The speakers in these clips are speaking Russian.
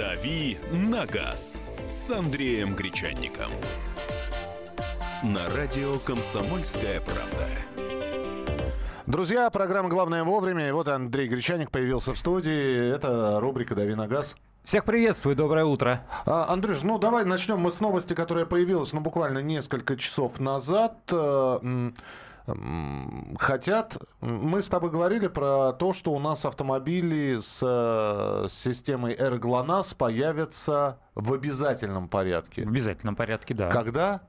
«Дави на газ» с Андреем Гречанником. На радио «Комсомольская правда». Друзья, программа «Главное вовремя». И вот Андрей Гречаник появился в студии. Это рубрика «Дави на газ». Всех приветствую, доброе утро. А, Андрюш, ну давай начнем мы с новости, которая появилась ну, буквально несколько часов назад. Хотят... Мы с тобой говорили про то, что у нас автомобили с, э, с системой AirGLONASS появятся в обязательном порядке. В обязательном порядке, да. Когда?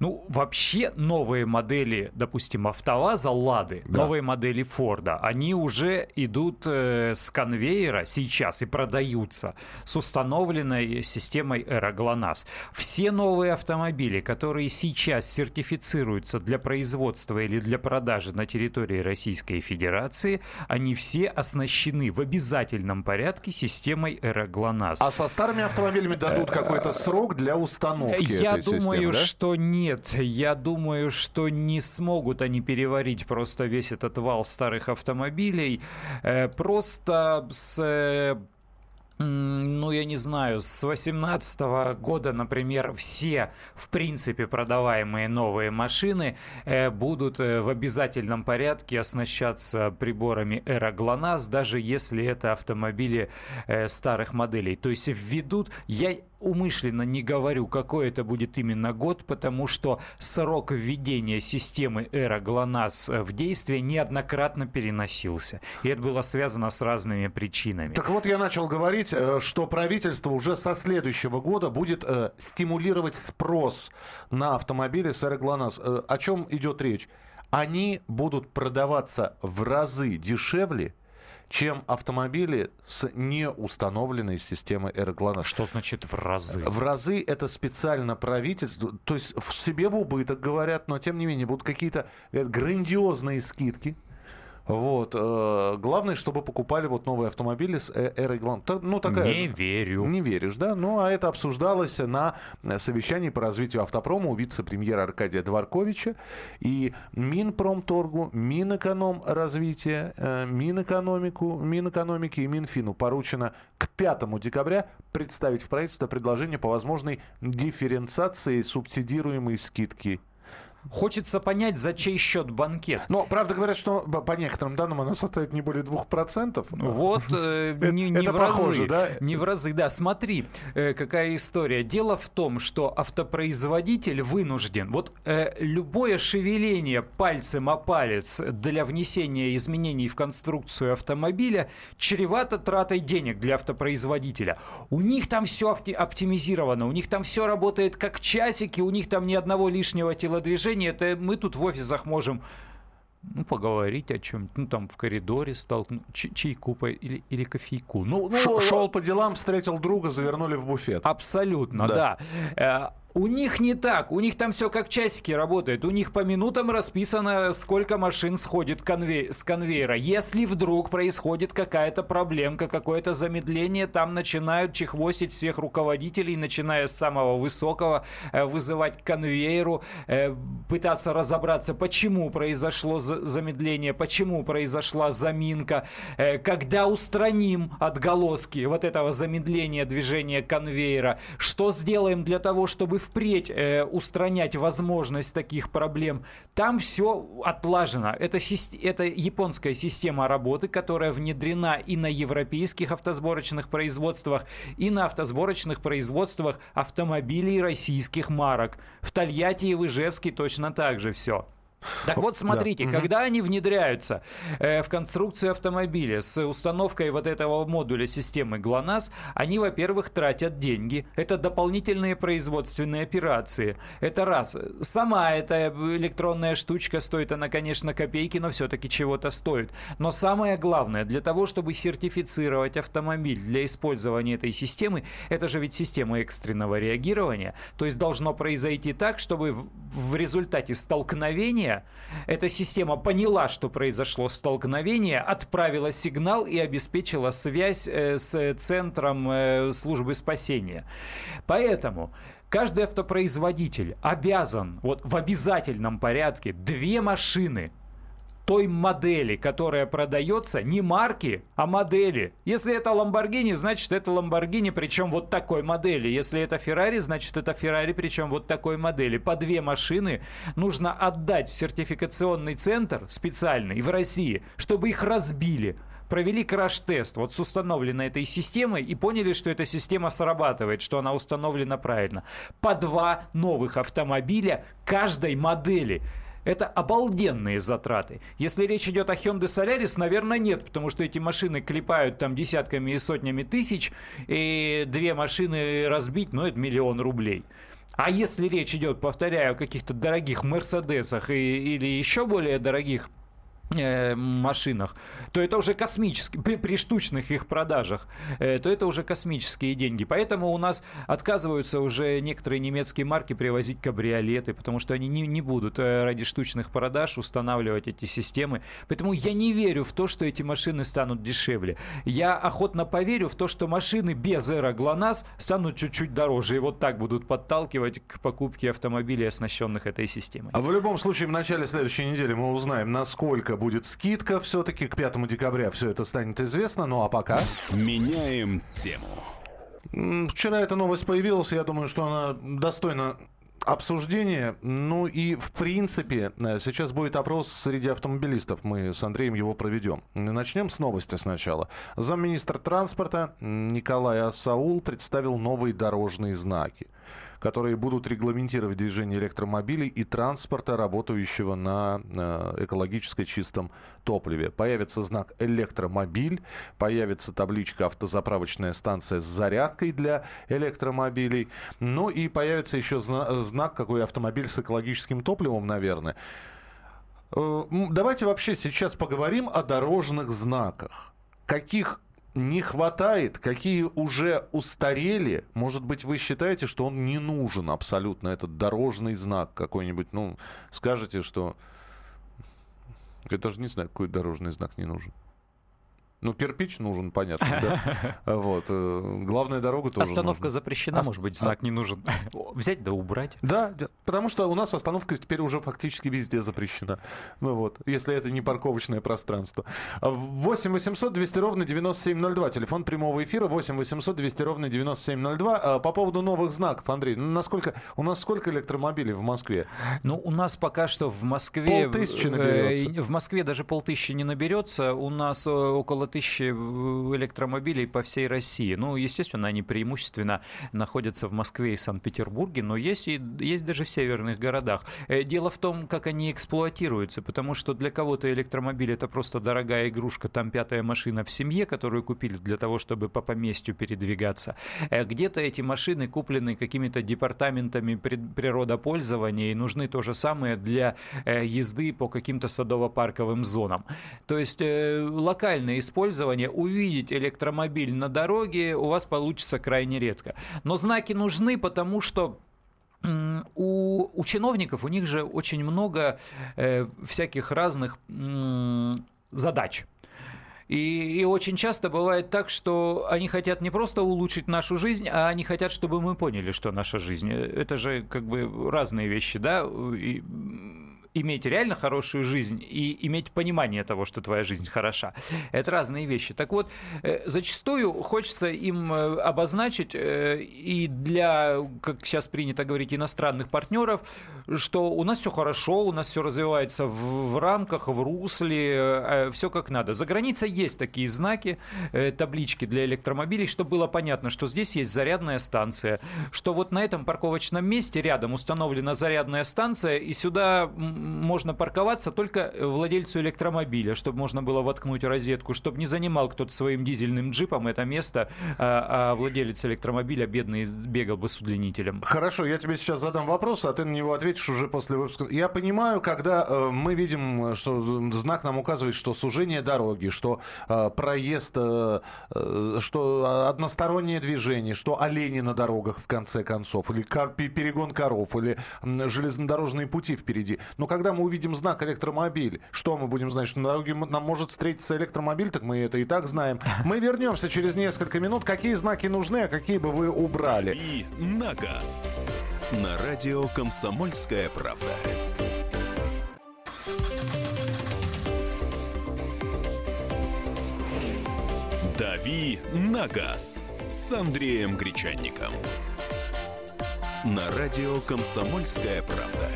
Ну, вообще новые модели, допустим, АвтоВАЗа, Лады, да. новые модели Форда, они уже идут э, с конвейера сейчас и продаются с установленной системой Aeroglonас. Все новые автомобили, которые сейчас сертифицируются для производства или для продажи на территории Российской Федерации, они все оснащены в обязательном порядке системой Aeroglonas. А со старыми автомобилями дадут какой-то срок для установки Я этой думаю, системы, да? что нет. Я думаю, что не смогут они переварить просто весь этот вал старых автомобилей. Э, просто с э, ну, я не знаю, с 2018 года, например, все, в принципе, продаваемые новые машины э, будут э, в обязательном порядке оснащаться приборами Aero даже если это автомобили э, старых моделей. То есть введут, я умышленно не говорю, какой это будет именно год, потому что срок введения системы Эра ГЛОНАСС в действие неоднократно переносился. И это было связано с разными причинами. Так вот, я начал говорить, э, что правительство уже со следующего года будет э, стимулировать спрос на автомобили с Эра ГЛОНАСС. Э, о чем идет речь? Они будут продаваться в разы дешевле, чем автомобили с неустановленной системой AirGlass. Что значит в разы? В разы это специально правительство, то есть в себе в убыток говорят, но тем не менее будут какие-то э, грандиозные скидки вот. Э, главное, чтобы покупали вот новые автомобили с Эрой Гланд. Ну, такая Не верю. Не веришь, да? Ну, а это обсуждалось на совещании по развитию автопрома у вице-премьера Аркадия Дворковича. И Минпромторгу, Минэкономразвития, э, Минэкономику, Минэкономики и Минфину поручено к 5 декабря представить в правительство предложение по возможной дифференциации субсидируемой скидки Хочется понять, за чей счет банкет. Но, правда, говорят, что по некоторым данным она составит не более 2%. Но... Вот, э, не, не это в похоже, разы. Да? Не в разы, да. Смотри, э, какая история. Дело в том, что автопроизводитель вынужден. Вот э, любое шевеление пальцем о палец для внесения изменений в конструкцию автомобиля чревато тратой денег для автопроизводителя. У них там все оптимизировано, у них там все работает как часики, у них там ни одного лишнего телодвижения отношения, это мы тут в офисах можем ну, поговорить о чем ну, там в коридоре столкнуть, чайку по, или, или кофейку. Ну, ну, Шел по делам, встретил друга, завернули в буфет. Абсолютно, да. да. У них не так, у них там все как часики работает, у них по минутам расписано, сколько машин сходит конвей с конвейера. Если вдруг происходит какая-то проблемка, какое-то замедление, там начинают чехвостить всех руководителей, начиная с самого высокого, э, вызывать к конвейеру, э, пытаться разобраться, почему произошло замедление, почему произошла заминка, э, когда устраним отголоски вот этого замедления движения конвейера, что сделаем для того, чтобы впредь э, устранять возможность таких проблем. Там все отлажено. Это, это японская система работы, которая внедрена и на европейских автосборочных производствах, и на автосборочных производствах автомобилей российских марок. В Тольятти и в Ижевске точно так же все. Так вот, смотрите, да. когда они внедряются э, в конструкцию автомобиля с установкой вот этого модуля системы ГЛОНАСС, они, во-первых, тратят деньги. Это дополнительные производственные операции. Это раз. Сама эта электронная штучка стоит, она, конечно, копейки, но все-таки чего-то стоит. Но самое главное, для того, чтобы сертифицировать автомобиль для использования этой системы, это же ведь система экстренного реагирования, то есть должно произойти так, чтобы в, в результате столкновения эта система поняла, что произошло столкновение, отправила сигнал и обеспечила связь э, с центром э, службы спасения. Поэтому каждый автопроизводитель обязан вот в обязательном порядке две машины той модели, которая продается, не марки, а модели. Если это Ламборгини, значит это Ламборгини, причем вот такой модели. Если это Феррари, значит это Феррари, причем вот такой модели. По две машины нужно отдать в сертификационный центр специальный в России, чтобы их разбили провели краш-тест вот с установленной этой системой и поняли, что эта система срабатывает, что она установлена правильно. По два новых автомобиля каждой модели. Это обалденные затраты. Если речь идет о Hyundai Solaris, наверное, нет, потому что эти машины клепают там десятками и сотнями тысяч, и две машины разбить, ну, это миллион рублей. А если речь идет, повторяю, о каких-то дорогих Мерседесах или еще более дорогих машинах, то это уже космические, при, при штучных их продажах, э, то это уже космические деньги. Поэтому у нас отказываются уже некоторые немецкие марки привозить кабриолеты, потому что они не, не будут э, ради штучных продаж устанавливать эти системы. Поэтому я не верю в то, что эти машины станут дешевле. Я охотно поверю в то, что машины без Эра ГЛОНАСС станут чуть-чуть дороже и вот так будут подталкивать к покупке автомобилей, оснащенных этой системой. А в любом случае в начале следующей недели мы узнаем, насколько сколько будет скидка все-таки к 5 декабря. Все это станет известно. Ну а пока... Меняем тему. Вчера эта новость появилась. Я думаю, что она достойна обсуждения. Ну и, в принципе, э, сейчас будет опрос среди автомобилистов. Мы с Андреем его проведем. Начнем с новости сначала. Замминистра транспорта Николай Асаул представил новые дорожные знаки которые будут регламентировать движение электромобилей и транспорта, работающего на э, экологически чистом топливе. Появится знак «Электромобиль», появится табличка «Автозаправочная станция с зарядкой для электромобилей». Ну и появится еще знак «Какой автомобиль с экологическим топливом», наверное. Э, давайте вообще сейчас поговорим о дорожных знаках. Каких не хватает, какие уже устарели. Может быть, вы считаете, что он не нужен абсолютно, этот дорожный знак какой-нибудь. Ну, скажете, что... Я даже не знаю, какой дорожный знак не нужен. Ну, кирпич нужен, понятно, да. Вот. Э, главная дорога тоже Остановка запрещена, может быть, знак не нужен. Взять да убрать. Да, потому что у нас остановка теперь уже фактически везде запрещена. Ну вот, если это не парковочное пространство. 8 800 200 ровно 9702. Телефон прямого эфира 8 800 200 ровно 9702. А, по поводу новых знаков, Андрей, ну, насколько... У нас сколько электромобилей в Москве? Ну, у нас пока что в Москве... Полтысячи наберется. Э, в Москве даже полтысячи не наберется. У нас э, около тысячи электромобилей по всей России. Ну, естественно, они преимущественно находятся в Москве и Санкт-Петербурге, но есть, и, есть даже в северных городах. Э, дело в том, как они эксплуатируются, потому что для кого-то электромобиль это просто дорогая игрушка, там пятая машина в семье, которую купили для того, чтобы по поместью передвигаться. Э, где-то эти машины куплены какими-то департаментами природопользования и нужны то же самое для э, езды по каким-то садово-парковым зонам. То есть локальное использование использования увидеть электромобиль на дороге у вас получится крайне редко. Но знаки нужны, потому что у, у чиновников, у них же очень много э, всяких разных э, задач. И, и очень часто бывает так, что они хотят не просто улучшить нашу жизнь, а они хотят, чтобы мы поняли, что наша жизнь. Это же как бы разные вещи, да? И, иметь реально хорошую жизнь и иметь понимание того, что твоя жизнь хороша. Это разные вещи. Так вот, э, зачастую хочется им э, обозначить э, и для, как сейчас принято говорить, иностранных партнеров, что у нас все хорошо, у нас все развивается в, в рамках, в русле, все как надо. За границей есть такие знаки, таблички для электромобилей, чтобы было понятно, что здесь есть зарядная станция, что вот на этом парковочном месте рядом установлена зарядная станция, и сюда можно парковаться только владельцу электромобиля, чтобы можно было воткнуть розетку, чтобы не занимал кто-то своим дизельным джипом это место, а, а владелец электромобиля бедный бегал бы с удлинителем. Хорошо, я тебе сейчас задам вопрос, а ты на него ответишь уже после выпуска. Я понимаю, когда э, мы видим, что знак нам указывает, что сужение дороги, что э, проезд, э, э, что одностороннее движение, что олени на дорогах в конце концов, или перегон коров, или железнодорожные пути впереди. Но когда мы увидим знак электромобиль, что мы будем знать, что на дороге нам может встретиться электромобиль, так мы это и так знаем. Мы вернемся через несколько минут. Какие знаки нужны, а какие бы вы убрали? И на газ. На радио «Комсомольская правда». «Дави на газ» с Андреем Гречанником. На радио «Комсомольская правда».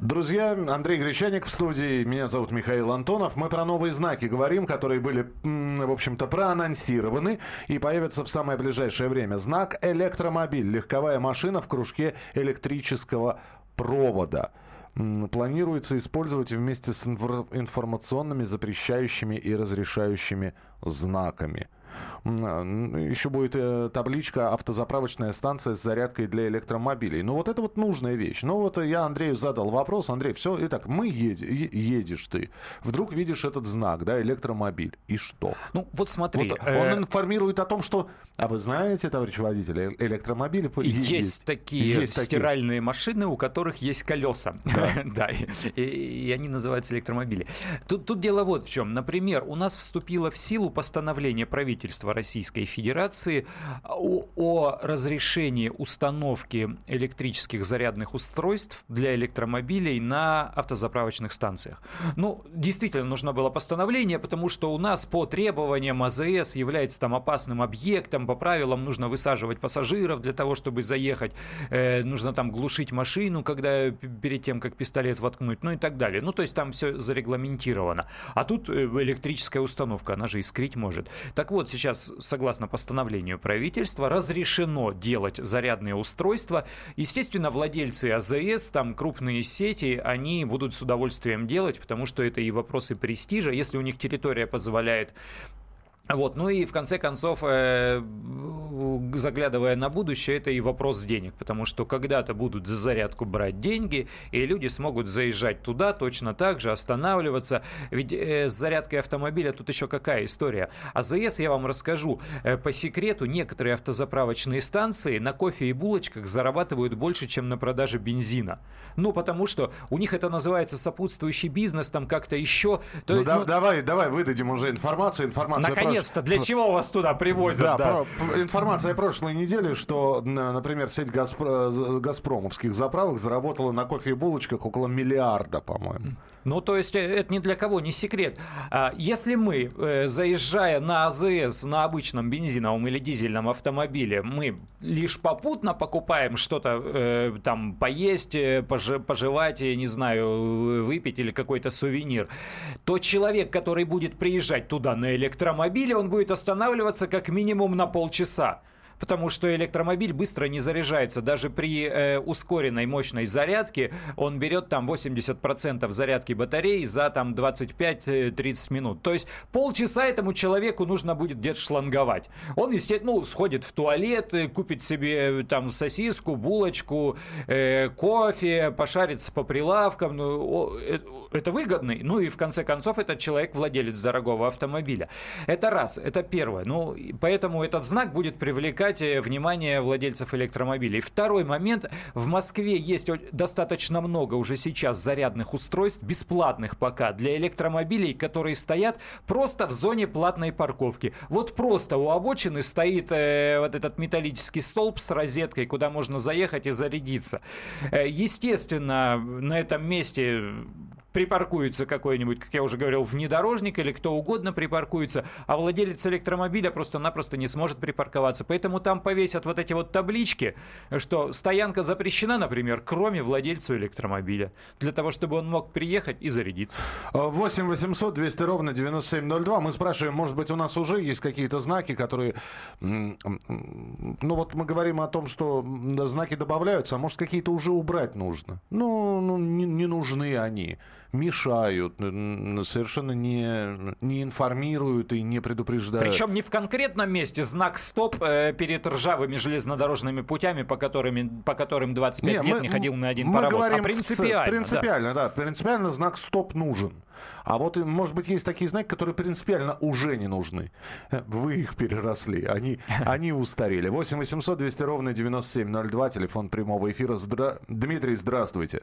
Друзья, Андрей Гречаник в студии, меня зовут Михаил Антонов. Мы про новые знаки говорим, которые были, в общем-то, проанонсированы и появятся в самое ближайшее время. Знак «Электромобиль» – легковая машина в кружке электрического провода планируется использовать вместе с информационными запрещающими и разрешающими знаками. А, еще будет э, табличка «Автозаправочная станция с зарядкой для электромобилей». Ну, вот это вот нужная вещь. Ну, вот я Андрею задал вопрос. Андрей, все, итак, мы едем, едешь ты. Вдруг видишь этот знак, да, электромобиль. И что? Ну, вот смотри. Вот э... Он информирует о том, что, а вы знаете, товарищ водитель, э, электромобили есть, есть такие есть стиральные такие. машины, у которых есть колеса. Да. да, и, и они называются электромобили. Тут, тут дело вот в чем. Например, у нас вступило в силу постановление правительства Российской Федерации о, о разрешении установки электрических зарядных устройств для электромобилей на автозаправочных станциях. Ну, действительно, нужно было постановление, потому что у нас по требованиям АЗС является там опасным объектом, по правилам нужно высаживать пассажиров для того, чтобы заехать, э, нужно там глушить машину, когда перед тем, как пистолет воткнуть, ну и так далее. Ну, то есть там все зарегламентировано. А тут э, электрическая установка, она же искрить может. Так вот, сейчас согласно постановлению правительства, разрешено делать зарядные устройства. Естественно, владельцы АЗС, там крупные сети, они будут с удовольствием делать, потому что это и вопросы престижа. Если у них территория позволяет вот, ну и в конце концов, э, заглядывая на будущее, это и вопрос денег, потому что когда-то будут за зарядку брать деньги, и люди смогут заезжать туда точно так же, останавливаться. Ведь э, с зарядкой автомобиля тут еще какая история? АЗС, я вам расскажу, э, по секрету, некоторые автозаправочные станции на кофе и булочках зарабатывают больше, чем на продаже бензина. Ну, потому что у них это называется сопутствующий бизнес, там как-то еще. То, ну, ну, давай, давай выдадим уже информацию. Информация наконец-то, для чего вас туда привозят? Да, да. Про, информация прошлой недели, что, например, сеть Газпро, газпромовских заправок заработала на кофе и булочках около миллиарда, по-моему. Ну, то есть э, это ни для кого не секрет. А, если мы, э, заезжая на АЗС на обычном бензиновом или дизельном автомобиле, мы лишь попутно покупаем что-то э, там поесть, пожевать, не знаю, выпить или какой-то сувенир, то человек, который будет приезжать туда на электромобиле, он будет останавливаться как минимум на полчаса потому что электромобиль быстро не заряжается. Даже при э, ускоренной мощной зарядке он берет там 80% зарядки батареи за там 25-30 минут. То есть полчаса этому человеку нужно будет где-то шланговать. Он, естественно, ну, сходит в туалет, э, купит себе э, там сосиску, булочку, э, кофе, пошарится по прилавкам. Ну, э, это выгодный. Ну и в конце концов этот человек владелец дорогого автомобиля. Это раз, это первое. Ну, поэтому этот знак будет привлекать э, внимание владельцев электромобилей. Второй момент. В Москве есть достаточно много уже сейчас зарядных устройств, бесплатных пока, для электромобилей, которые стоят просто в зоне платной парковки. Вот просто у обочины стоит э, вот этот металлический столб с розеткой, куда можно заехать и зарядиться. Э, естественно, на этом месте припаркуется какой-нибудь, как я уже говорил, внедорожник или кто угодно припаркуется, а владелец электромобиля просто-напросто не сможет припарковаться. Поэтому там повесят вот эти вот таблички, что стоянка запрещена, например, кроме владельца электромобиля, для того, чтобы он мог приехать и зарядиться. 8 800 200 ровно 9702. Мы спрашиваем, может быть, у нас уже есть какие-то знаки, которые... Ну вот мы говорим о том, что знаки добавляются, а может, какие-то уже убрать нужно. Ну, ну не, не нужны они мешают, совершенно не, не информируют и не предупреждают. Причем не в конкретном месте знак «Стоп» э, перед ржавыми железнодорожными путями, по, которыми, по которым 25 не, лет мы, не ходил на один мы паровоз. а принципиально. Принципиально, да. да. Принципиально знак «Стоп» нужен. А вот, может быть, есть такие знаки, которые принципиально уже не нужны. Вы их переросли, они, они устарели. 8 800 200 ровно 9702, телефон прямого эфира. Здра... Дмитрий, здравствуйте.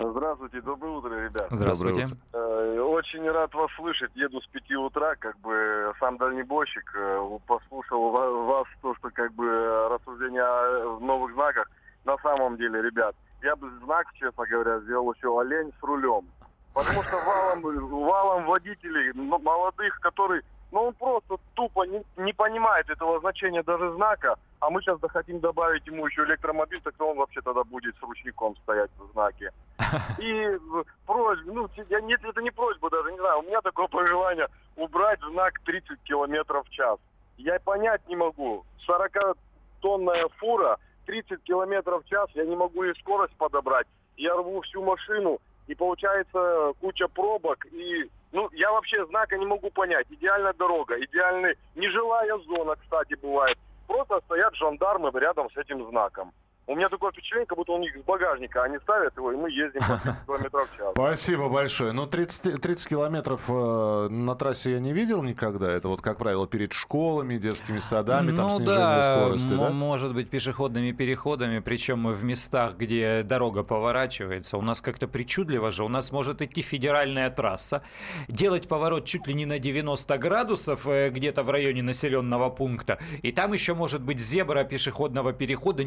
Здравствуйте, доброе утро, ребят. Здравствуйте. Э, очень рад вас слышать. Еду с пяти утра, как бы сам дальнебойщик. Э, послушал вас, то, что как бы рассуждения о новых знаках. На самом деле, ребят, я бы знак, честно говоря, сделал еще олень с рулем. Потому что валом, валом водителей молодых, которые но он просто тупо не, не понимает этого значения даже знака, а мы сейчас захотим добавить ему еще электромобиль, так он вообще тогда будет с ручником стоять в знаке. И просьба, ну, я, нет, это не просьба даже, не знаю, у меня такое пожелание убрать знак 30 километров в час. Я понять не могу. 40-тонная фура, 30 километров в час, я не могу ей скорость подобрать. Я рву всю машину, и получается куча пробок, и ну, я вообще знака не могу понять. Идеальная дорога, идеальный, нежилая зона, кстати, бывает. Просто стоят жандармы рядом с этим знаком. У меня такое впечатление, как будто у них с багажника они ставят его, и мы ездим по 30 километров в час. Спасибо большое. Ну, 30, 30 километров э, на трассе я не видел никогда. Это вот, как правило, перед школами, детскими садами, там ну, снижение да, скорости, м- да? может быть, пешеходными переходами, причем в местах, где дорога поворачивается. У нас как-то причудливо же. У нас может идти федеральная трасса, делать поворот чуть ли не на 90 градусов э, где-то в районе населенного пункта, и там еще может быть зебра пешеходного перехода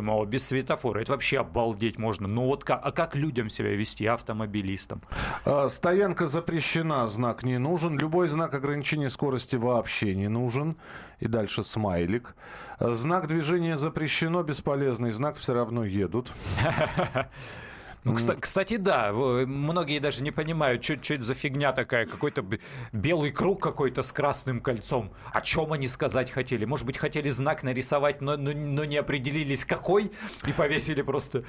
нерегулируемого, без светофора. Это вообще обалдеть можно. Ну вот как, а как людям себя вести, автомобилистам? А, Стоянка запрещена, знак не нужен. Любой знак ограничения скорости вообще не нужен. И дальше смайлик. Знак движения запрещено, бесполезный знак все равно едут. Ну, кста- кстати, да, многие даже не понимают, что это за фигня такая, какой-то белый круг какой-то с красным кольцом. О чем они сказать хотели? Может быть, хотели знак нарисовать, но, но- но не определились какой, и повесили просто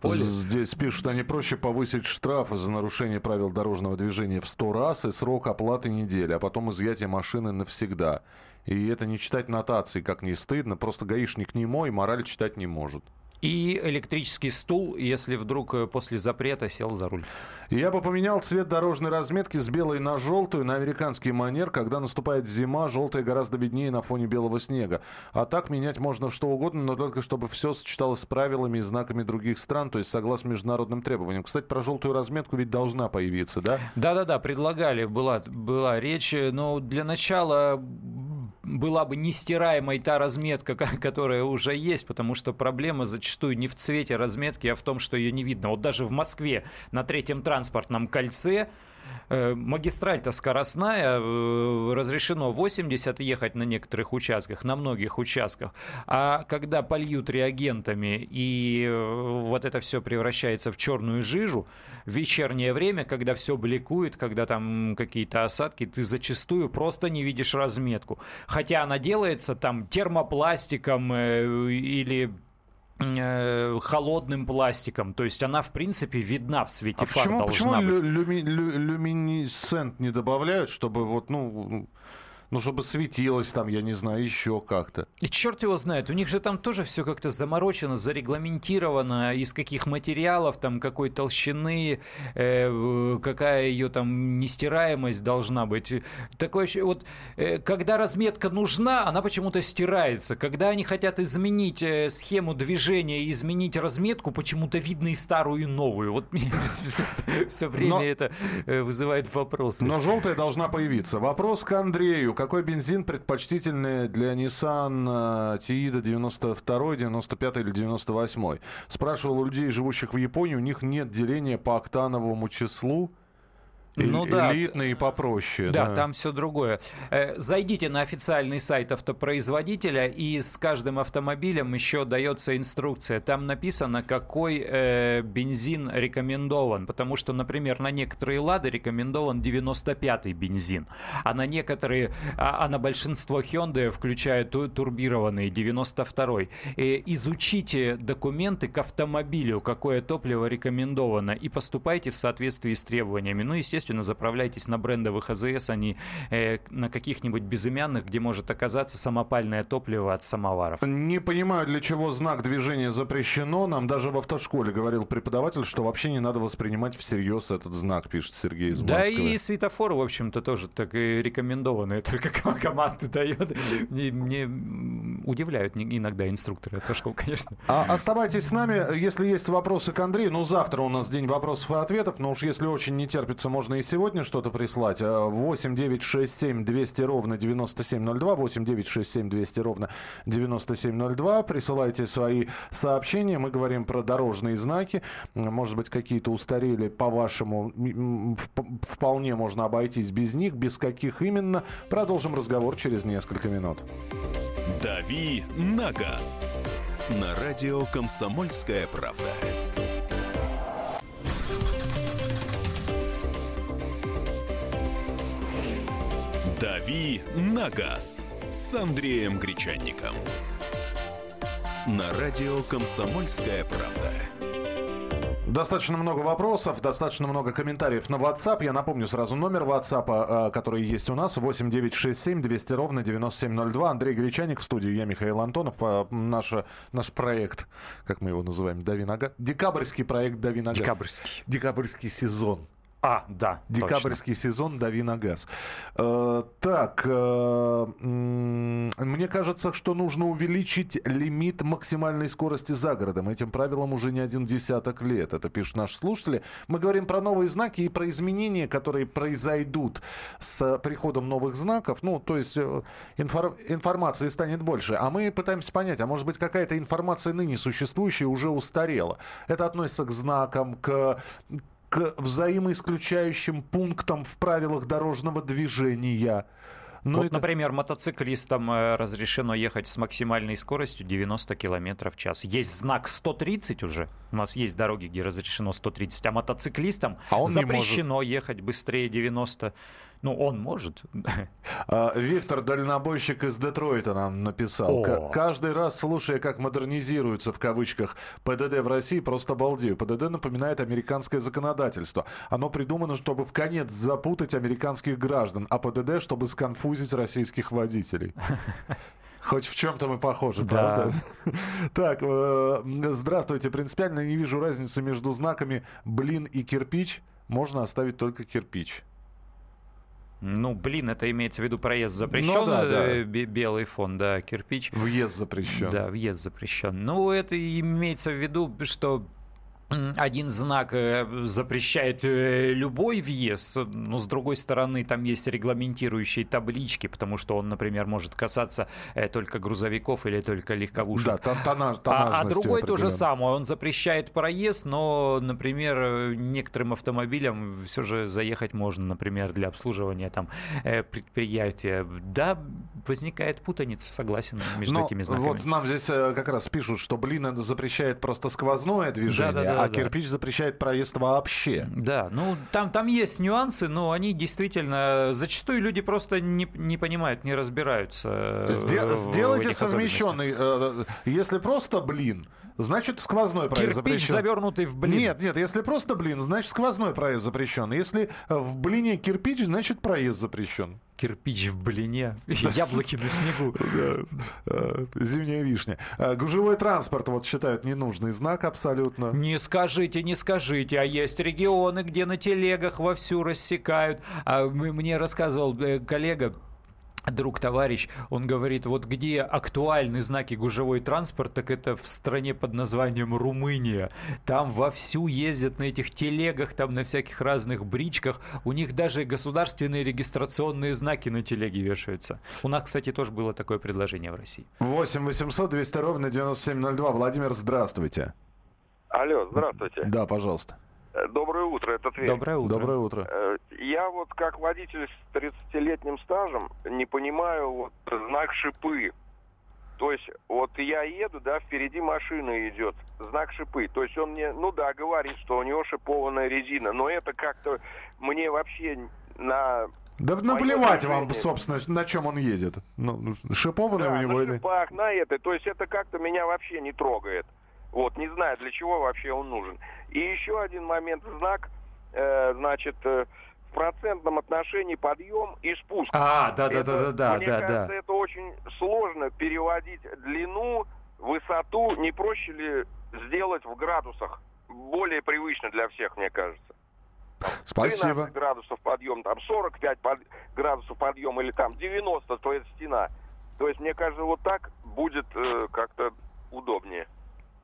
поле. Здесь пишут, что не проще повысить штраф за нарушение правил дорожного движения в 100 раз и срок оплаты недели, а потом изъятие машины навсегда. И это не читать нотации, как не стыдно. Просто гаишник не мой, мораль читать не может. И электрический стул, если вдруг э, после запрета сел за руль. Я бы поменял цвет дорожной разметки с белой на желтую на американский манер. Когда наступает зима, желтая гораздо виднее на фоне белого снега. А так менять можно что угодно, но только чтобы все сочеталось с правилами и знаками других стран, то есть согласно международным требованиям. Кстати, про желтую разметку ведь должна появиться, да? Да-да-да, предлагали, была, была речь, но для начала была бы нестираемой та разметка, ко- которая уже есть, потому что проблема зачастую не в цвете разметки, а в том, что ее не видно. Вот даже в Москве на третьем транспортном кольце э, магистраль-то скоростная, э, разрешено 80 ехать на некоторых участках, на многих участках. А когда польют реагентами и э, вот это все превращается в черную жижу, в вечернее время, когда все бликует, когда там какие-то осадки, ты зачастую просто не видишь разметку. Хотя она делается там термопластиком или холодным пластиком. То есть она, в принципе, видна в свете А фар почему, почему должна быть. лю- люми- лю- люминесцент не добавляют, чтобы вот, ну, ну, чтобы светилось там, я не знаю, еще как-то? И черт его знает, у них же там тоже все как-то заморочено, зарегламентировано, из каких материалов, там, какой толщины, э, какая ее там нестираемость должна быть. Такое вот, э, когда разметка нужна, она почему-то стирается. Когда они хотят изменить э, схему движения изменить разметку, почему-то видно и старую, и новую. Вот мне все время Но- это э, вызывает вопросы. Но желтая должна появиться. Вопрос к Андрею. Какой бензин предпочтительный для Nissan э, Tiida 92, 95 или 98? Спрашивал у людей, живущих в Японии, у них нет деления по октановому числу. Ну Эль- да. Элитный и попроще. Да, там все другое. Э, Зайдите на официальный сайт автопроизводителя, и с каждым автомобилем еще дается инструкция. Там написано, какой э, бензин рекомендован. Потому что, например, на некоторые лады рекомендован 95-й бензин, а на некоторые, а, а на большинство Hyundai, включая ту- турбированный 92-й. Э, изучите документы к автомобилю, какое топливо рекомендовано, и поступайте в соответствии с требованиями. Ну, естественно, заправляйтесь на брендовых АЗС, а не э, на каких-нибудь безымянных, где может оказаться самопальное топливо от самоваров. Не понимаю, для чего знак движения запрещено. Нам даже в автошколе говорил преподаватель, что вообще не надо воспринимать всерьез этот знак, пишет Сергей из Да Москвы. и светофор, в общем-то, тоже так и рекомендованные, только ком- команды дает. Мне, мне удивляют иногда инструкторы автошкол, конечно. А, оставайтесь с нами, если есть вопросы к Андрею. Ну, завтра у нас день вопросов и ответов, но уж если очень не терпится, можно и сегодня что-то прислать. 8 9 6 7 200 ровно 9702. 8 9 6 7 200 ровно 9702. Присылайте свои сообщения. Мы говорим про дорожные знаки. Может быть, какие-то устарели, по-вашему, вполне можно обойтись без них. Без каких именно? Продолжим разговор через несколько минут. «Дави на газ» на радио «Комсомольская правда». «Дави на газ» с Андреем Гречанником. На радио «Комсомольская правда». Достаточно много вопросов, достаточно много комментариев на WhatsApp. Я напомню сразу номер WhatsApp, а, который есть у нас, 8967 200 ровно 9702. Андрей Гречаник в студии, я Михаил Антонов. Наш, наш проект, как мы его называем, Дави Нога. Декабрьский проект Дави Нога. Декабрьский. Декабрьский сезон. А, да. Декабрьский точно. сезон «Дави на газ». Э, так, э, мне кажется, что нужно увеличить лимит максимальной скорости за городом. Этим правилам уже не один десяток лет. Это пишут наши слушатели. Мы говорим про новые знаки и про изменения, которые произойдут с приходом новых знаков. Ну, то есть э, инфор- информации станет больше. А мы пытаемся понять, а может быть какая-то информация ныне существующая уже устарела. Это относится к знакам, к к взаимоисключающим пунктам в правилах дорожного движения. Ну, вот, это... например, мотоциклистам э, разрешено ехать с максимальной скоростью 90 км в час. Есть знак 130 уже. У нас есть дороги, где разрешено 130, а мотоциклистам а запрещено ехать быстрее 90 ну, он может. А, Виктор, дальнобойщик из Детройта, нам написал. О. Каждый раз, слушая, как модернизируется, в кавычках, ПДД в России, просто обалдею. ПДД напоминает американское законодательство. Оно придумано, чтобы в конец запутать американских граждан, а ПДД, чтобы сконфузить российских водителей. Хоть в чем-то мы похожи, да. правда? Так, э, здравствуйте. Принципиально не вижу разницы между знаками «блин» и «кирпич». Можно оставить только «кирпич». Ну, блин, это имеется в виду проезд запрещен, ну, да, да. белый фон, да, кирпич. Въезд запрещен. Да, въезд запрещен. Ну, это имеется в виду, что один знак э, запрещает э, любой въезд, но с другой стороны там есть регламентирующие таблички, потому что он, например, может касаться э, только грузовиков или только легковушек. Да, тонаж, а, а другой то же самое, он запрещает проезд, но, например, некоторым автомобилям все же заехать можно, например, для обслуживания там предприятия. Да, возникает путаница, согласен между но этими знаками. Вот нам здесь как раз пишут, что, блин, запрещает просто сквозное движение. Да, да, да а да. кирпич запрещает проезд вообще. Да, ну там, там есть нюансы, но они действительно... Зачастую люди просто не, не понимают, не разбираются. Сде- сделайте совмещенный. Э, если просто блин, значит сквозной проезд Кирпич запрещен. завернутый в блин. Нет, нет, если просто блин, значит сквозной проезд запрещен. Если в блине кирпич, значит проезд запрещен. Кирпич в блине, яблоки на снегу. А, зимняя вишня. А, гужевой транспорт вот считают ненужный знак абсолютно. Не скажите, не скажите. А есть регионы, где на телегах вовсю рассекают. А мне рассказывал э, коллега, друг, товарищ, он говорит, вот где актуальны знаки гужевой транспорт, так это в стране под названием Румыния. Там вовсю ездят на этих телегах, там на всяких разных бричках. У них даже государственные регистрационные знаки на телеге вешаются. У нас, кстати, тоже было такое предложение в России. 8 800 200 ровно 9702. Владимир, здравствуйте. Алло, здравствуйте. Да, пожалуйста. Доброе утро, это Тверь. Доброе утро. Доброе утро. Э, я вот как водитель с 30-летним стажем не понимаю вот знак шипы. То есть вот я еду, да, впереди машина идет, знак шипы. То есть он мне, ну да, говорит, что у него шипованная резина, но это как-то мне вообще на да наплевать вам, собственно, на чем он едет. Ну, шипованный да, у него на шипах, или... на это. То есть это как-то меня вообще не трогает. Вот, не знаю, для чего вообще он нужен. И еще один момент, знак, э, значит, э, в процентном отношении подъем и спуск. А, да, да, да, да, да, мне да, кажется, да. это очень сложно переводить длину, высоту. Не проще ли сделать в градусах? Более привычно для всех, мне кажется. Спасибо. 13 градусов подъем, там 45 под, градусов подъем или там 90, то есть стена. То есть, мне кажется, вот так будет э, как-то удобнее.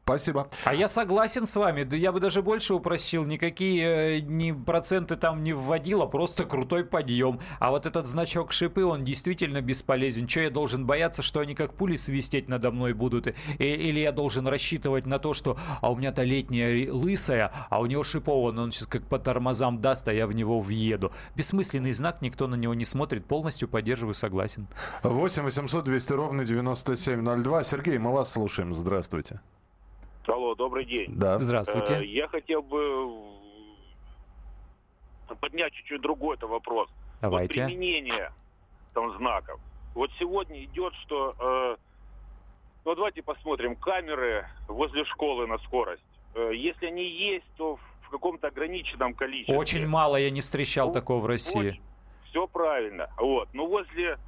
Спасибо. А я согласен с вами. Да я бы даже больше упросил. Никакие э, ни проценты там не вводил, а просто крутой подъем. А вот этот значок шипы, он действительно бесполезен. Че я должен бояться, что они как пули свистеть надо мной будут? И, или я должен рассчитывать на то, что а у меня-то летняя лысая, а у него шипован, он сейчас как по тормозам даст, а я в него въеду. Бессмысленный знак, никто на него не смотрит. Полностью поддерживаю, согласен. 8 800 200 ровно 9702. Сергей, мы вас слушаем. Здравствуйте. Алло, добрый день. Да. Здравствуйте. Э, Я хотел бы поднять чуть-чуть другой это вопрос. Давайте. Вот применение там знаков. Вот сегодня идет, что... э, ну, давайте посмотрим. Камеры возле школы на скорость. Э, если они есть, то в каком-то ограниченном количестве. Очень мало я не встречал Ну, такого в России. Все правильно. Вот. Но возле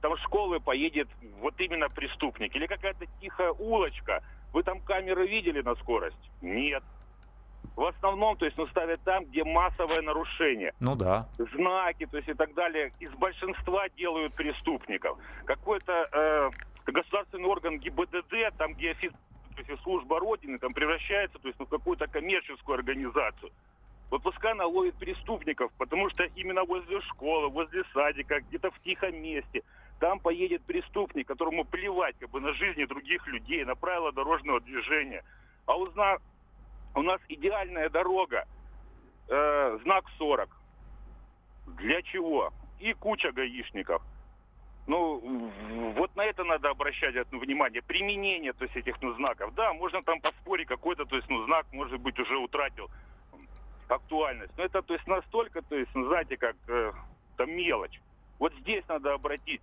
там школы поедет вот именно преступник. Или какая-то тихая улочка. Вы там камеры видели на скорость? Нет. В основном, то есть, ну, ставят там, где массовое нарушение. Ну да. Знаки, то есть, и так далее. Из большинства делают преступников. Какой-то э, государственный орган ГИБДД, там, где офи- то есть, служба Родины, там превращается, то есть, ну, в какую-то коммерческую организацию. Вот пускай она ловит преступников, потому что именно возле школы, возле садика, где-то в тихом месте, там поедет преступник, которому плевать как бы на жизни других людей, на правила дорожного движения. А у, зна- у нас идеальная дорога, э, знак 40. Для чего? И куча гаишников. Ну, вот на это надо обращать внимание. Применение, то есть, этих ну, знаков. Да, можно там поспорить, какой-то, то есть, ну, знак, может быть, уже утратил актуальность. Но это, то есть, настолько, то есть, ну, знаете, как э, там мелочь. Вот здесь надо обратить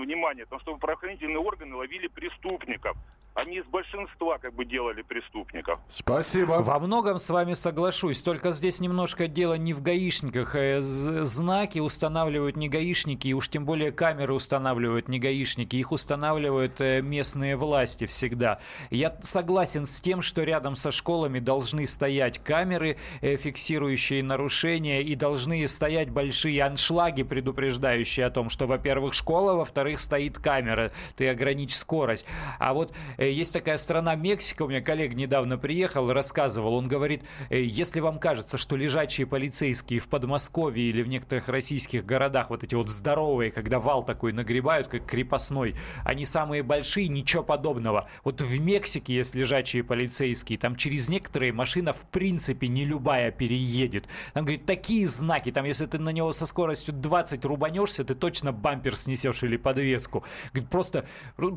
внимание, потому что правоохранительные органы ловили преступников. Они из большинства как бы делали преступников. Спасибо. Во многом с вами соглашусь, только здесь немножко дело не в гаишниках. З- Знаки устанавливают не гаишники, и уж тем более камеры устанавливают не гаишники. Их устанавливают э, местные власти всегда. Я согласен с тем, что рядом со школами должны стоять камеры, э, фиксирующие нарушения, и должны стоять большие аншлаги, предупреждающие о том, что, во-первых, школа, во-вторых, стоит камера, ты ограничь скорость. А вот есть такая страна Мексика, у меня коллега недавно приехал, рассказывал, он говорит, э, если вам кажется, что лежачие полицейские в Подмосковье или в некоторых российских городах, вот эти вот здоровые, когда вал такой нагребают, как крепостной, они самые большие, ничего подобного. Вот в Мексике есть лежачие полицейские, там через некоторые машина в принципе не любая переедет. Там, говорит, такие знаки, там если ты на него со скоростью 20 рубанешься, ты точно бампер снесешь или подвеску. Говорит, просто,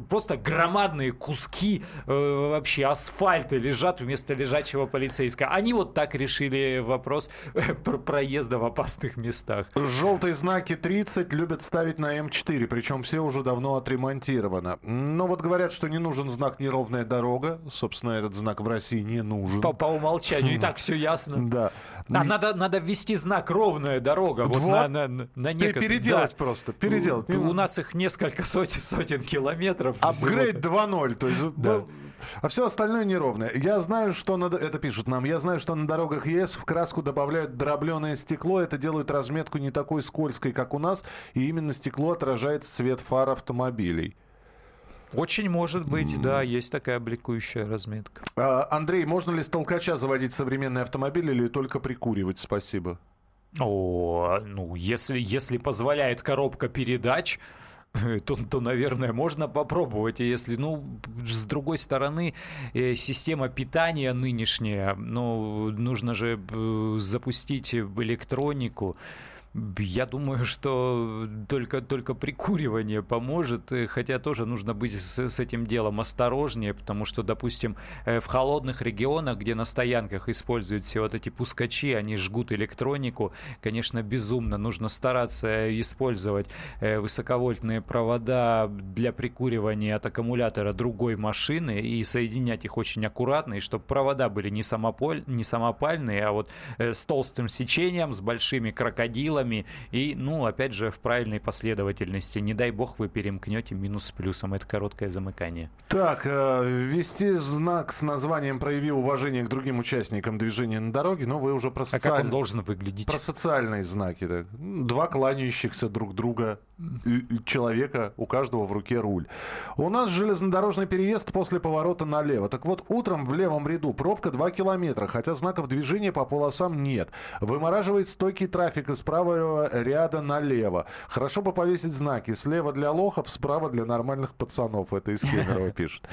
просто громадные куски э, вообще асфальта лежат вместо лежачего полицейского. Они вот так решили вопрос э, про проезда в опасных местах. Желтые знаки 30 любят ставить на М4, причем все уже давно отремонтировано. Но вот говорят, что не нужен знак «неровная дорога». Собственно, этот знак в России не нужен. По, по умолчанию, и так все ясно. Да. А, надо, надо ввести знак ровная дорога. Вот, Вот. на, на, на, некотор- Переделать да. просто, переделать. У, у нас их несколько сотен, сотен километров. Апгрейд всего-то. 2.0, то есть... ну, А все остальное неровное. Я знаю, что на... Это пишут нам. Я знаю, что на дорогах ЕС в краску добавляют дробленое стекло. Это делает разметку не такой скользкой, как у нас. И именно стекло отражает свет фар автомобилей. Очень может быть, да, есть такая бликующая разметка. А, Андрей, можно ли с толкача заводить современный автомобиль или только прикуривать? Спасибо. О, ну, если, если позволяет коробка передач, то, то, наверное, можно попробовать. Если, ну, с другой стороны, э, система питания нынешняя, ну, нужно же э, запустить электронику. Я думаю, что только, только прикуривание поможет, э, хотя тоже нужно быть с, с этим делом осторожнее, потому что, допустим, э, в холодных регионах, где на стоянках используют все вот эти пускачи, они жгут электронику, конечно, безумно. Нужно стараться использовать э, высоковольтные провода для прикуривания от аккумулятора другой машины и соединять их очень аккуратно, и чтобы провода были не, самополь, не самопальные, а вот с толстым сечением, с большими крокодилами и, ну, опять же, в правильной последовательности. Не дай бог вы перемкнете минус с плюсом. Это короткое замыкание. Так, э, ввести знак с названием «Прояви уважение к другим участникам движения на дороге», но вы уже про, А как он должен выглядеть? про социальные знаки. так. Два кланяющихся друг друга человека, у каждого в руке руль. У нас железнодорожный переезд после поворота налево. Так вот, утром в левом ряду пробка 2 километра, хотя знаков движения по полосам нет. Вымораживает стойкий трафик из правого ряда налево. Хорошо бы повесить знаки. Слева для лохов, справа для нормальных пацанов. Это из Кемерово пишет.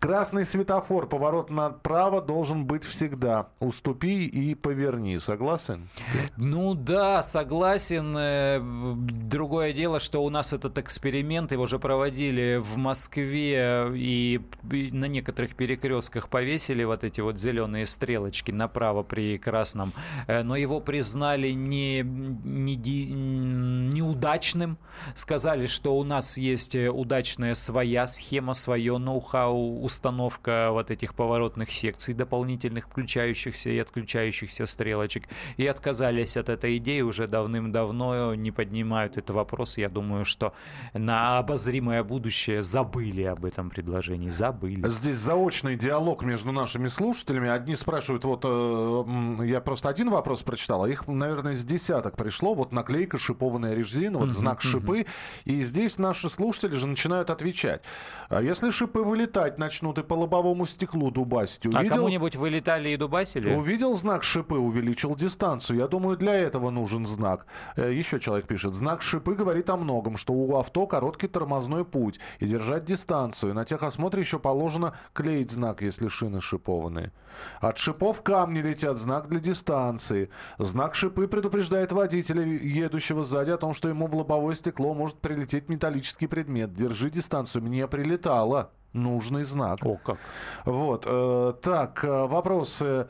Красный светофор, поворот направо должен быть всегда. Уступи и поверни. Согласен? Ну да, согласен. Э, другое дело, что у нас этот эксперимент, его же проводили в Москве и на некоторых перекрестках повесили вот эти вот зеленые стрелочки направо при красном, э, но его признали не, не, неудачным. Сказали, что у нас есть удачная своя схема, свое ноу-хау, установка вот этих поворотных секций дополнительных, включающихся и отключающихся стрелочек, и отказались от этой идеи уже давным-давно, не поднимают этот вопрос. Я думаю, что на обозримое будущее забыли об этом предложении, забыли. Здесь заочный диалог между нашими слушателями. Одни спрашивают, вот э, я просто один вопрос прочитал, а их, наверное, с десяток пришло. Вот наклейка шипованная резина, вот знак шипы. И здесь наши слушатели же начинают отвечать. А если шипы вылетать начнут, начнут и по лобовому стеклу дубасить. Увидел... А кому-нибудь вылетали и дубасили? Увидел знак шипы, увеличил дистанцию. Я думаю, для этого нужен знак. Э, еще человек пишет. Знак шипы говорит о многом, что у авто короткий тормозной путь и держать дистанцию. На техосмотре еще положено клеить знак, если шины шипованные. От шипов камни летят, знак для дистанции. Знак шипы предупреждает водителя, едущего сзади, о том, что ему в лобовое стекло может прилететь металлический предмет. Держи дистанцию, мне прилетало нужный знак. О, как. Вот. Э, так, э, вопросы.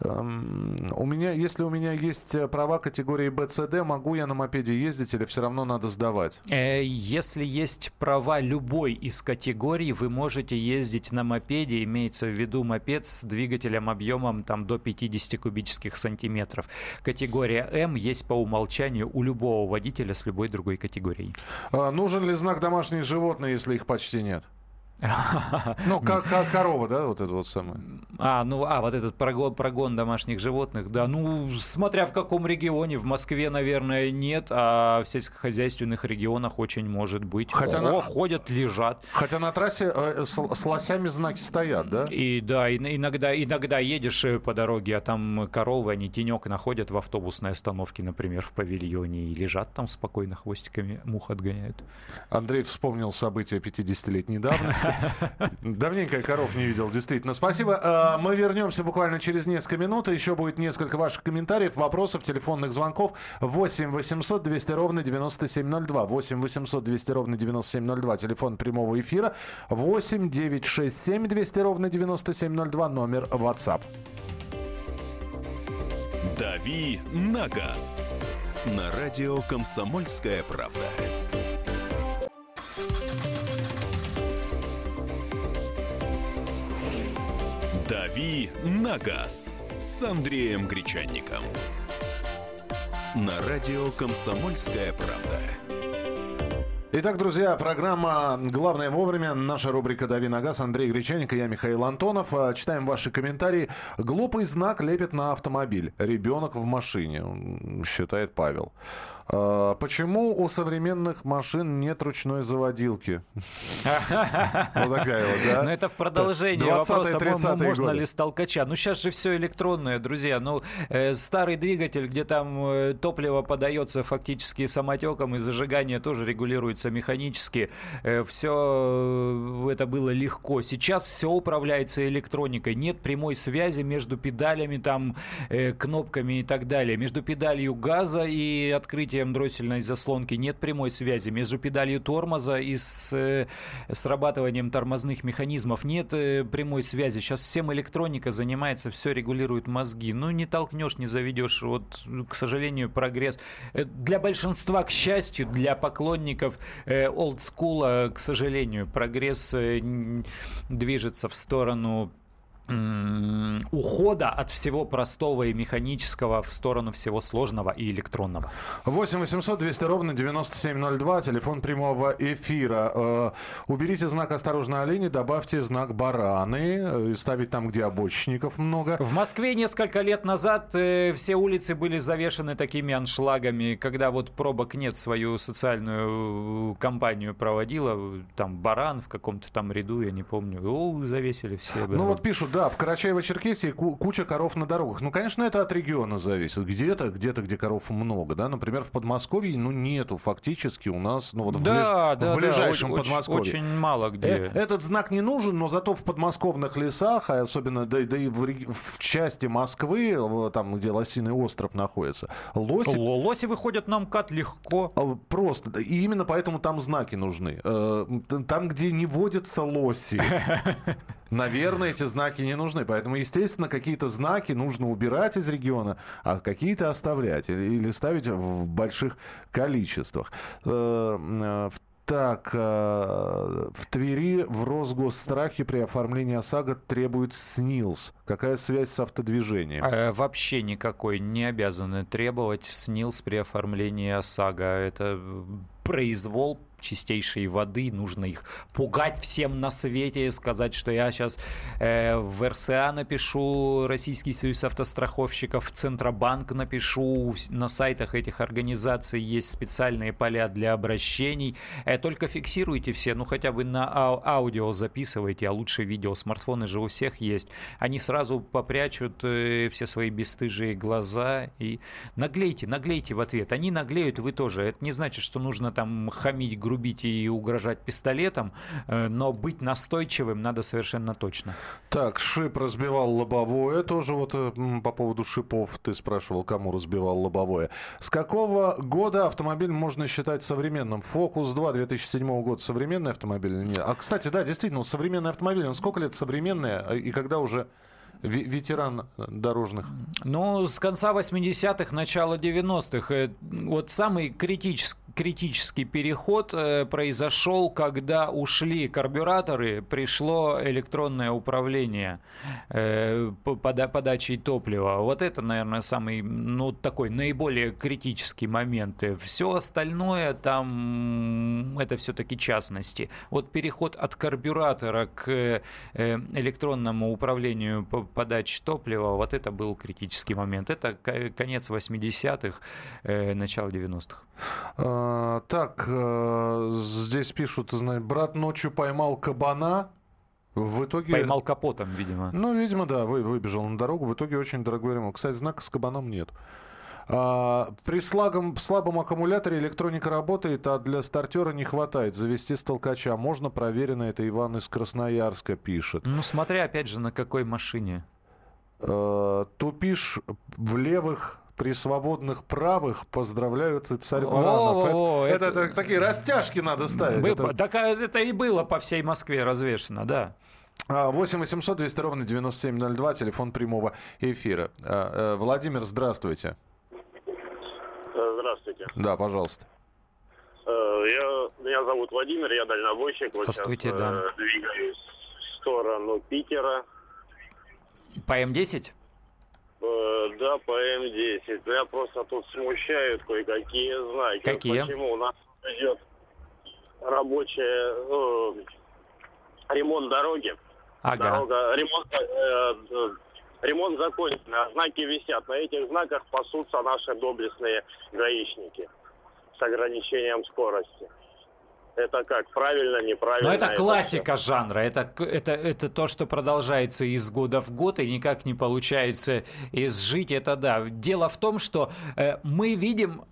Эм, у меня, если у меня есть э, права категории БЦД, могу я на мопеде ездить или все равно надо сдавать? Если есть права любой из категорий, вы можете ездить на мопеде, имеется в виду мопед с двигателем объемом там, до 50 кубических сантиметров. Категория М есть по умолчанию у любого водителя с любой другой категорией. А, нужен ли знак домашние животные, если их почти нет? Ну, как, как корова, да, вот это вот самое. А, ну, а, вот этот прогон, прогон домашних животных, да. Ну, смотря в каком регионе. В Москве, наверное, нет, а в сельскохозяйственных регионах очень может быть. Хотя Хо, на... ходят, лежат. Хотя на трассе э, с, с лосями знаки стоят, да? И да, и, иногда, иногда едешь э, по дороге, а там коровы, они тенек находят в автобусной остановке, например, в павильоне, и лежат там спокойно хвостиками, мух отгоняют. Андрей вспомнил события 50-летней давности. Давненько коров не видел, действительно. Спасибо. А, мы вернемся буквально через несколько минут. Еще будет несколько ваших комментариев, вопросов, телефонных звонков. 8 800 200 ровно 9702. 8 800 200 ровно 9702. Телефон прямого эфира. 8 967 200 ровно 9702. Номер WhatsApp. «Дави на газ» на радио «Комсомольская правда». «Дави на газ» с Андреем Гречанником. На радио «Комсомольская правда». Итак, друзья, программа «Главное вовремя». Наша рубрика «Дави на газ». Андрей Гречаник и я, Михаил Антонов. А, читаем ваши комментарии. Глупый знак лепит на автомобиль. Ребенок в машине, считает Павел. А, почему у современных машин нет ручной заводилки? Ну, такая вот, да? Ну, это в продолжение вопроса, можно ли с толкача. Ну, сейчас же все электронное, друзья. Ну, э, старый двигатель, где там э, топливо подается фактически самотеком, и зажигание тоже регулируется механически. Э, все это было легко. Сейчас все управляется электроникой. Нет прямой связи между педалями, там, кнопками и так далее. Между педалью газа и открытием открытием дроссельной заслонки нет прямой связи. Между педалью тормоза и с э, срабатыванием тормозных механизмов нет э, прямой связи. Сейчас всем электроника занимается, все регулирует мозги. Ну, не толкнешь, не заведешь. Вот, к сожалению, прогресс. Э, для большинства, к счастью, для поклонников олдскула, к сожалению, прогресс движется в сторону ухода от всего простого и механического в сторону всего сложного и электронного. 8 800 200 ровно 9702, телефон прямого эфира. Э, уберите знак «Осторожно, олени», добавьте знак «Бараны», э, ставить там, где обочечников много. В Москве несколько лет назад э, все улицы были завешены такими аншлагами, когда вот пробок нет свою социальную кампанию проводила, там баран в каком-то там ряду, я не помню, о, завесили все. Ну вот пишут, да, в Карачаево-Черкесии куча коров на дорогах. Ну, конечно, это от региона зависит. Где-то, где-то, где коров много, да. Например, в Подмосковье, ну, нету фактически у нас, ну, вот да, в, ближ... да, в ближайшем да, Подмосковье. Очень, очень мало где. Э этот знак не нужен, но зато в подмосковных лесах, а особенно, да, да и в, в части Москвы, там, где Лосиный остров находится, лоси... Лоси выходят на МКАД легко. А, просто. И именно поэтому там знаки нужны. Э, там, где не водятся лоси, наверное, эти знаки не нужны. Поэтому, естественно, какие-то знаки нужно убирать из региона, а какие-то оставлять или ставить в больших количествах. Э, э, так, э, в Твери в Росгосстрахе при оформлении ОСАГО требует СНИЛС. Какая связь с автодвижением? Э, вообще никакой. Не обязаны требовать СНИЛС при оформлении ОСАГО. Это произвол чистейшей воды, нужно их пугать всем на свете, сказать, что я сейчас э, в РСА напишу, Российский союз автостраховщиков, в Центробанк напишу, на сайтах этих организаций есть специальные поля для обращений. Э, только фиксируйте все, ну хотя бы на ау- аудио записывайте, а лучше видео, смартфоны же у всех есть. Они сразу попрячут э, все свои бесстыжие глаза и наглейте, наглейте в ответ. Они наглеют, вы тоже. Это не значит, что нужно там хамить грубить и угрожать пистолетом, э, но быть настойчивым надо совершенно точно. Так, шип разбивал лобовое, тоже вот э, по поводу шипов ты спрашивал, кому разбивал лобовое. С какого года автомобиль можно считать современным? Фокус 2 2007 года современный автомобиль или нет? А, кстати, да, действительно, современный автомобиль, он сколько лет современный, а, и когда уже ветеран дорожных? Ну, с конца 80-х, начала 90-х. Э, вот самый критический критический переход э, произошел, когда ушли карбюраторы, пришло электронное управление э, пода подачей топлива. Вот это, наверное, самый, ну, такой наиболее критический момент. Все остальное там, это все-таки частности. Вот переход от карбюратора к э, электронному управлению подачи топлива, вот это был критический момент. Это конец 80-х, э, начало 90-х. А, так, э, здесь пишут, брат ночью поймал кабана. В итоге... Поймал капотом, видимо. Ну, видимо, да, вы, выбежал на дорогу. В итоге очень дорогой ремонт. Кстати, знака с кабаном нет. А, при слабом, слабом аккумуляторе электроника работает, а для стартера не хватает. Завести с толкача можно. Проверено это Иван из Красноярска пишет. Ну, смотря, опять же, на какой машине. А, тупишь в левых при свободных правых поздравляют и царь Баранов. О, это, это, это такие растяжки надо ставить. Бы, это... Так это и было по всей Москве развешено, да. 8 800 200 ровно 9702, телефон прямого эфира. А, э, Владимир, здравствуйте. Здравствуйте. Да, пожалуйста. Э, я, меня зовут Владимир, я дальнобойщик. Вот Здравствуйте, сейчас, да. Э, двигаюсь в сторону Питера. По М10? Э, да, по М10. Я просто тут смущают кое-какие знаки. Какие? Почему у нас идет рабочая э, ремонт дороги. Ага. Дорога, ремонт, э, э, ремонт закончен, а знаки висят. На этих знаках пасутся наши доблестные гаишники с ограничением скорости. Это как, правильно, неправильно? Но это классика это жанра, это, это, это то, что продолжается из года в год и никак не получается изжить, это да. Дело в том, что э, мы видим...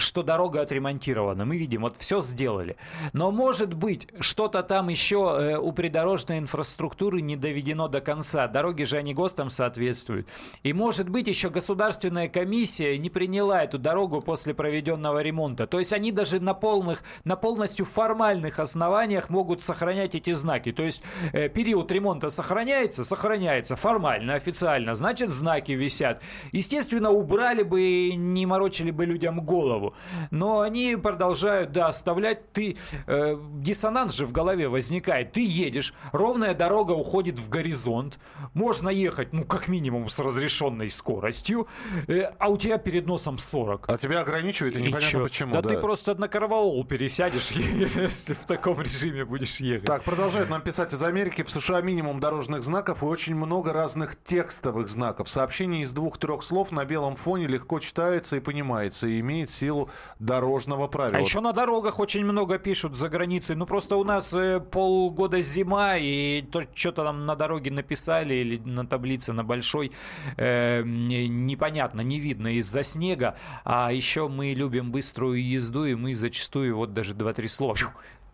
Что дорога отремонтирована. Мы видим, вот все сделали. Но может быть, что-то там еще э, у придорожной инфраструктуры не доведено до конца. Дороги же они ГОСТам соответствуют. И может быть, еще государственная комиссия не приняла эту дорогу после проведенного ремонта. То есть они даже на полных, на полностью формальных основаниях могут сохранять эти знаки. То есть э, период ремонта сохраняется, сохраняется формально, официально. Значит, знаки висят. Естественно, убрали бы и не морочили бы людям голову. Году. Но они продолжают, да, оставлять. Ты, э, диссонанс же в голове возникает. Ты едешь, ровная дорога уходит в горизонт. Можно ехать, ну, как минимум, с разрешенной скоростью. Э, а у тебя перед носом 40. А тебя ограничивают, и, И непонятно чё? почему. Да, ты просто на карваул пересядешь, если в таком режиме будешь ехать. Так, продолжают нам писать из Америки. В США минимум дорожных знаков и очень много разных текстовых знаков. Сообщение из двух-трех слов на белом фоне легко читается и понимается, и имеет силу дорожного правила. А еще на дорогах очень много пишут за границей. Ну просто у нас э, полгода зима, и то, что-то там на дороге написали или на таблице на большой, э, не- непонятно, не видно из-за снега. А еще мы любим быструю езду, и мы зачастую вот даже два-три слова.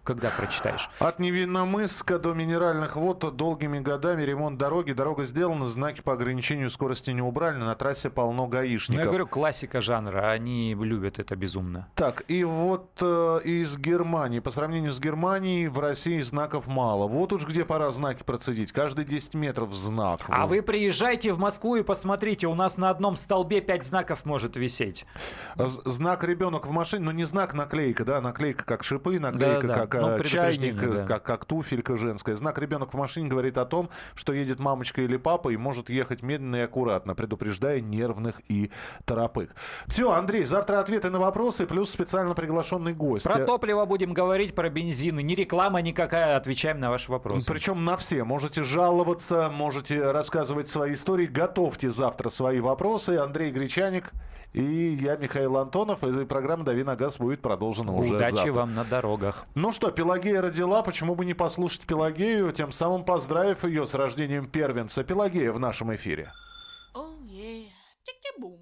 Когда прочитаешь. От Невинномысска до Минеральных вод долгими годами ремонт дороги. Дорога сделана, знаки по ограничению скорости не убрали, на трассе полно Ну, гаишников. я говорю, классика жанра, они любят это безумно. Так, и вот э, из Германии. По сравнению с Германией, в России знаков мало. Вот уж где пора знаки процедить. Каждые 10 метров знак. А вы приезжайте в Москву и посмотрите, у нас на одном столбе пять знаков может висеть. Знак ребенок в машине, ну не знак наклейка, да, наклейка как шипы, наклейка Да-да, как ну, чайник, э, да. как, как туфелька женская. Знак ребенок в машине говорит о том, что едет мамочка или папа и может ехать медленно и аккуратно, предупреждая нервных и торопых. Все, Андрей, завтра ответы на вопросы, плюс специально приглашенный гость. Про топливо будем говорить, про бензин. Не реклама никакая, отвечаем на ваши вопросы. Причем на все. Можете жаловаться, можете рассказывать свои истории. Готовьте завтра свои вопросы. Андрей Гречаник и я, Михаил Антонов. И программа «Дави на газ» будет продолжена уже Удачи завтра. вам на дорогах. Ну что, Пелагея родила, почему бы не послушать Пелагею, тем самым поздравив ее с рождением первенца. Пелагея в нашем эфире. Oh yeah, чики-бум,